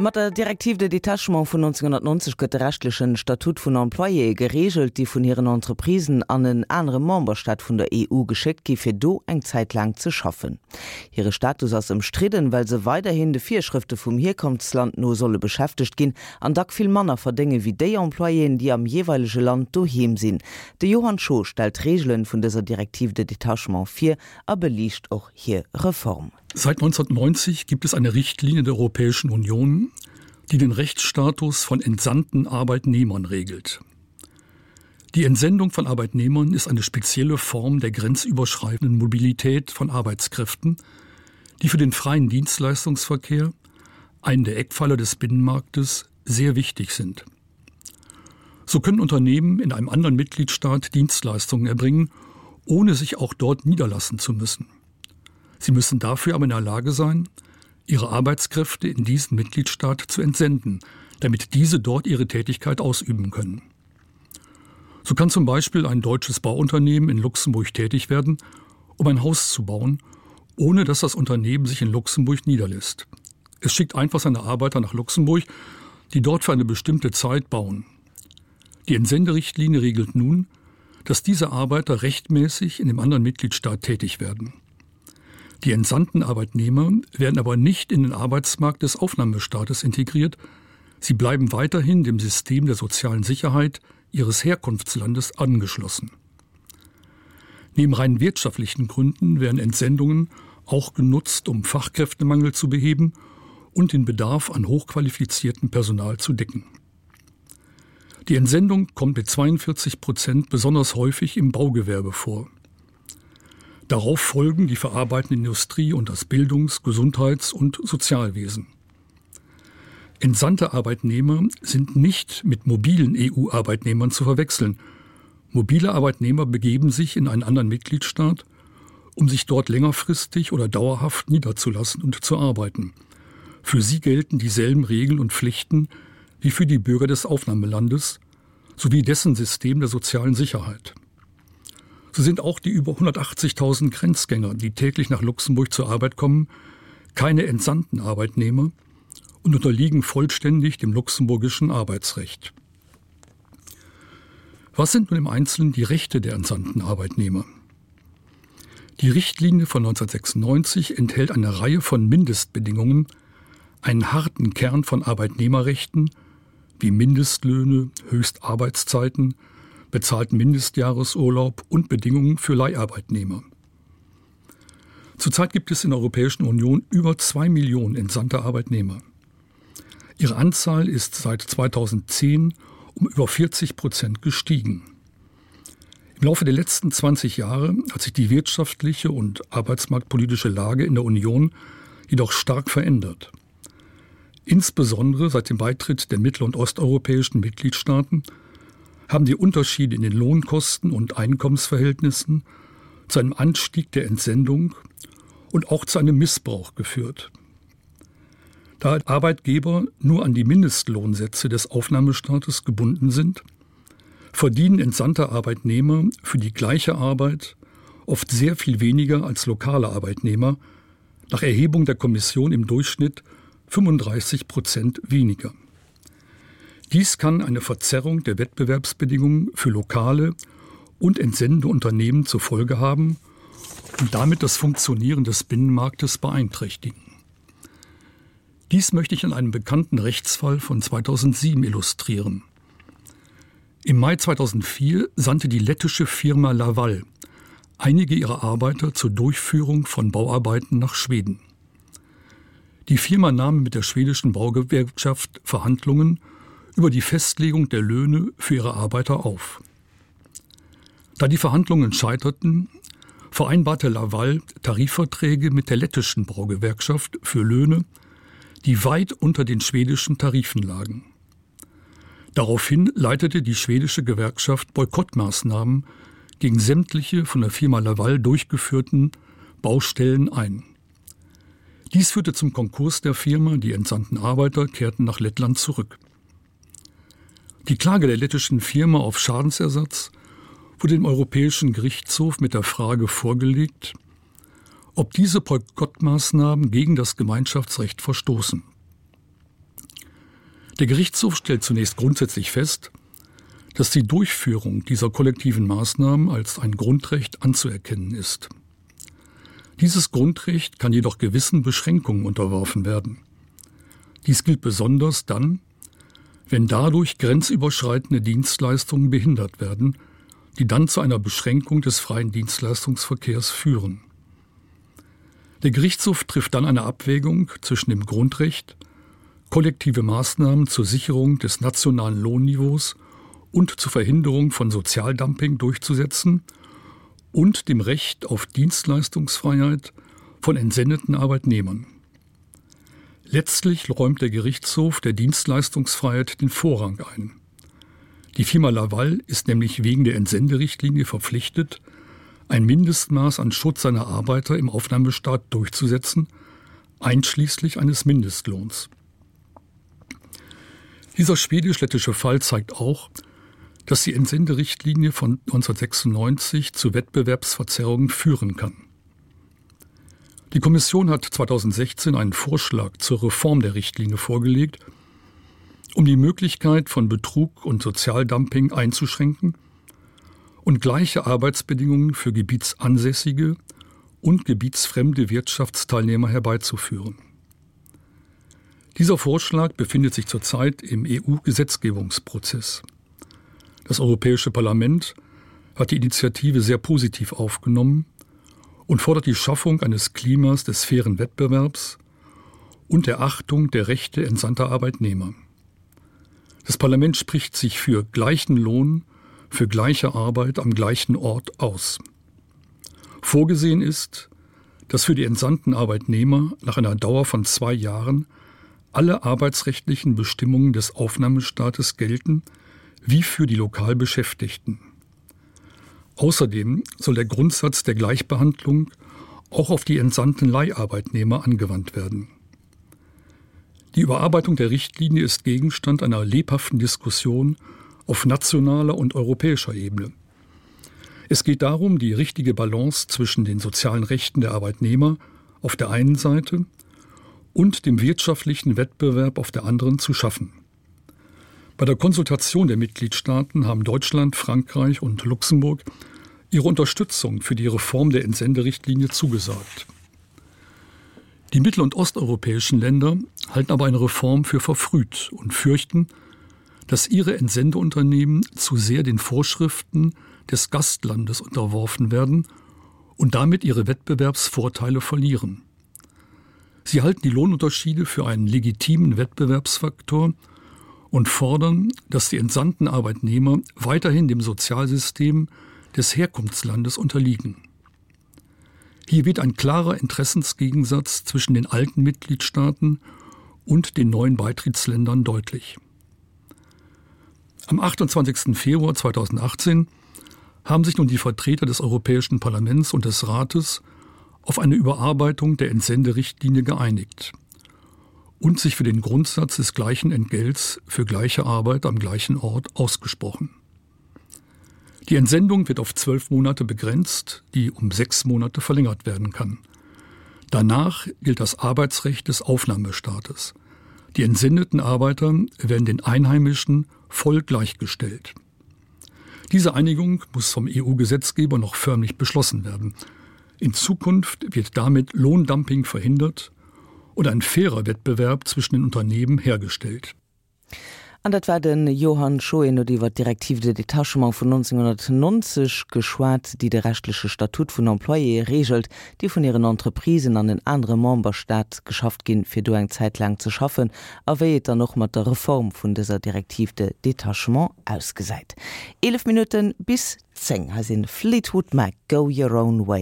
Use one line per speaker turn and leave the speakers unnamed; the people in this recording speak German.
mat der direktiv de Detachement vu 1990 gëtt rechtlichen Statut vun Emploie geregelt, die vun ihren Entreprisen an den andere Memberstaat vun der EU geschickt gi fir do zeit lang zu schaffen. Ihre Status ass im Striden, weil se weiterhin de Vierschrifte vum Herkommtsland no solle beschäftigt gin, an da viel Manner verdinge wie de Emploien, die am jeweilige Land dohem sinn. De Johann Scho stellt Regeln vun dieser Direktiv de Detachement 4 a belicht auch hier Reform.
Seit 1990 gibt es eine Richtlinie der Europäischen Union, die den Rechtsstatus von entsandten Arbeitnehmern regelt. Die Entsendung von Arbeitnehmern ist eine spezielle Form der grenzüberschreitenden Mobilität von Arbeitskräften, die für den freien Dienstleistungsverkehr, einen der Eckpfeiler des Binnenmarktes, sehr wichtig sind. So können Unternehmen in einem anderen Mitgliedstaat Dienstleistungen erbringen, ohne sich auch dort niederlassen zu müssen. Sie müssen dafür aber in der Lage sein, ihre Arbeitskräfte in diesen Mitgliedstaat zu entsenden, damit diese dort ihre Tätigkeit ausüben können. So kann zum Beispiel ein deutsches Bauunternehmen in Luxemburg tätig werden, um ein Haus zu bauen, ohne dass das Unternehmen sich in Luxemburg niederlässt. Es schickt einfach seine Arbeiter nach Luxemburg, die dort für eine bestimmte Zeit bauen. Die Entsenderichtlinie regelt nun, dass diese Arbeiter rechtmäßig in dem anderen Mitgliedstaat tätig werden. Die entsandten Arbeitnehmer werden aber nicht in den Arbeitsmarkt des Aufnahmestaates integriert. Sie bleiben weiterhin dem System der sozialen Sicherheit ihres Herkunftslandes angeschlossen. Neben rein wirtschaftlichen Gründen werden Entsendungen auch genutzt, um Fachkräftemangel zu beheben und den Bedarf an hochqualifiziertem Personal zu decken. Die Entsendung kommt mit 42 Prozent besonders häufig im Baugewerbe vor. Darauf folgen die verarbeitende Industrie und das Bildungs-, Gesundheits- und Sozialwesen. Entsandte Arbeitnehmer sind nicht mit mobilen EU-Arbeitnehmern zu verwechseln. Mobile Arbeitnehmer begeben sich in einen anderen Mitgliedstaat, um sich dort längerfristig oder dauerhaft niederzulassen und zu arbeiten. Für sie gelten dieselben Regeln und Pflichten wie für die Bürger des Aufnahmelandes sowie dessen System der sozialen Sicherheit. So sind auch die über 180.000 Grenzgänger, die täglich nach Luxemburg zur Arbeit kommen, keine entsandten Arbeitnehmer und unterliegen vollständig dem luxemburgischen Arbeitsrecht. Was sind nun im Einzelnen die Rechte der entsandten Arbeitnehmer? Die Richtlinie von 1996 enthält eine Reihe von Mindestbedingungen, einen harten Kern von Arbeitnehmerrechten wie Mindestlöhne, Höchstarbeitszeiten, bezahlt Mindestjahresurlaub und Bedingungen für Leiharbeitnehmer. Zurzeit gibt es in der Europäischen Union über zwei Millionen entsandte Arbeitnehmer. Ihre Anzahl ist seit 2010 um über 40 Prozent gestiegen. Im Laufe der letzten 20 Jahre hat sich die wirtschaftliche und arbeitsmarktpolitische Lage in der Union jedoch stark verändert. Insbesondere seit dem Beitritt der mittel- und osteuropäischen Mitgliedstaaten haben die Unterschiede in den Lohnkosten und Einkommensverhältnissen zu einem Anstieg der Entsendung und auch zu einem Missbrauch geführt. Da Arbeitgeber nur an die Mindestlohnsätze des Aufnahmestaates gebunden sind, verdienen entsandte Arbeitnehmer für die gleiche Arbeit oft sehr viel weniger als lokale Arbeitnehmer, nach Erhebung der Kommission im Durchschnitt 35 Prozent weniger. Dies kann eine Verzerrung der Wettbewerbsbedingungen für lokale und entsendende Unternehmen zur Folge haben und damit das Funktionieren des Binnenmarktes beeinträchtigen. Dies möchte ich in einem bekannten Rechtsfall von 2007 illustrieren. Im Mai 2004 sandte die lettische Firma Laval einige ihrer Arbeiter zur Durchführung von Bauarbeiten nach Schweden. Die Firma nahm mit der schwedischen Baugewerkschaft Verhandlungen über die Festlegung der Löhne für ihre Arbeiter auf. Da die Verhandlungen scheiterten, vereinbarte Laval Tarifverträge mit der lettischen Braugewerkschaft für Löhne, die weit unter den schwedischen Tarifen lagen. Daraufhin leitete die schwedische Gewerkschaft Boykottmaßnahmen gegen sämtliche von der Firma Laval durchgeführten Baustellen ein. Dies führte zum Konkurs der Firma, die entsandten Arbeiter kehrten nach Lettland zurück. Die Klage der lettischen Firma auf Schadensersatz wurde dem Europäischen Gerichtshof mit der Frage vorgelegt, ob diese Boykottmaßnahmen gegen das Gemeinschaftsrecht verstoßen. Der Gerichtshof stellt zunächst grundsätzlich fest, dass die Durchführung dieser kollektiven Maßnahmen als ein Grundrecht anzuerkennen ist. Dieses Grundrecht kann jedoch gewissen Beschränkungen unterworfen werden. Dies gilt besonders dann, wenn dadurch grenzüberschreitende Dienstleistungen behindert werden, die dann zu einer Beschränkung des freien Dienstleistungsverkehrs führen. Der Gerichtshof trifft dann eine Abwägung zwischen dem Grundrecht, kollektive Maßnahmen zur Sicherung des nationalen Lohnniveaus und zur Verhinderung von Sozialdumping durchzusetzen und dem Recht auf Dienstleistungsfreiheit von entsendeten Arbeitnehmern. Letztlich räumt der Gerichtshof der Dienstleistungsfreiheit den Vorrang ein. Die Firma Laval ist nämlich wegen der Entsenderichtlinie verpflichtet, ein Mindestmaß an Schutz seiner Arbeiter im Aufnahmestaat durchzusetzen, einschließlich eines Mindestlohns. Dieser schwedisch-lettische Fall zeigt auch, dass die Entsenderichtlinie von 1996 zu Wettbewerbsverzerrungen führen kann. Die Kommission hat 2016 einen Vorschlag zur Reform der Richtlinie vorgelegt, um die Möglichkeit von Betrug und Sozialdumping einzuschränken und gleiche Arbeitsbedingungen für gebietsansässige und gebietsfremde Wirtschaftsteilnehmer herbeizuführen. Dieser Vorschlag befindet sich zurzeit im EU-Gesetzgebungsprozess. Das Europäische Parlament hat die Initiative sehr positiv aufgenommen und fordert die Schaffung eines Klimas des fairen Wettbewerbs und der Achtung der Rechte entsandter Arbeitnehmer. Das Parlament spricht sich für gleichen Lohn für gleiche Arbeit am gleichen Ort aus. Vorgesehen ist, dass für die entsandten Arbeitnehmer nach einer Dauer von zwei Jahren alle arbeitsrechtlichen Bestimmungen des Aufnahmestaates gelten, wie für die Lokalbeschäftigten. Außerdem soll der Grundsatz der Gleichbehandlung auch auf die entsandten Leiharbeitnehmer angewandt werden. Die Überarbeitung der Richtlinie ist Gegenstand einer lebhaften Diskussion auf nationaler und europäischer Ebene. Es geht darum, die richtige Balance zwischen den sozialen Rechten der Arbeitnehmer auf der einen Seite und dem wirtschaftlichen Wettbewerb auf der anderen zu schaffen. Bei der Konsultation der Mitgliedstaaten haben Deutschland, Frankreich und Luxemburg ihre Unterstützung für die Reform der Entsenderichtlinie zugesagt. Die mittel- und osteuropäischen Länder halten aber eine Reform für verfrüht und fürchten, dass ihre Entsendeunternehmen zu sehr den Vorschriften des Gastlandes unterworfen werden und damit ihre Wettbewerbsvorteile verlieren. Sie halten die Lohnunterschiede für einen legitimen Wettbewerbsfaktor und fordern, dass die entsandten Arbeitnehmer weiterhin dem Sozialsystem des Herkunftslandes unterliegen. Hier wird ein klarer Interessensgegensatz zwischen den alten Mitgliedstaaten und den neuen Beitrittsländern deutlich. Am 28. Februar 2018 haben sich nun die Vertreter des Europäischen Parlaments und des Rates auf eine Überarbeitung der Entsenderichtlinie geeinigt und sich für den Grundsatz des gleichen Entgelts für gleiche Arbeit am gleichen Ort ausgesprochen. Die Entsendung wird auf zwölf Monate begrenzt, die um sechs Monate verlängert werden kann. Danach gilt das Arbeitsrecht des Aufnahmestaates. Die entsendeten Arbeiter werden den Einheimischen voll gleichgestellt. Diese Einigung muss vom EU-Gesetzgeber noch förmlich beschlossen werden. In Zukunft wird damit Lohndumping verhindert und ein fairer Wettbewerb zwischen den Unternehmen hergestellt.
An dat war den Johann Schoen oder iwwer direktiv de Detachement vu 1990 geschwaart, die de rechtliche Statut vun Emploie regelt, die vun ihren Entreprisen an den andere Mombastaat geschafft gin fir du Zeit lang zu schaffen, aéet er noch mat der Reform vun dieser direktiv de Detachement ausgeseit. 11 Minuten bis 10 has in Fleetwood Mac go your own way.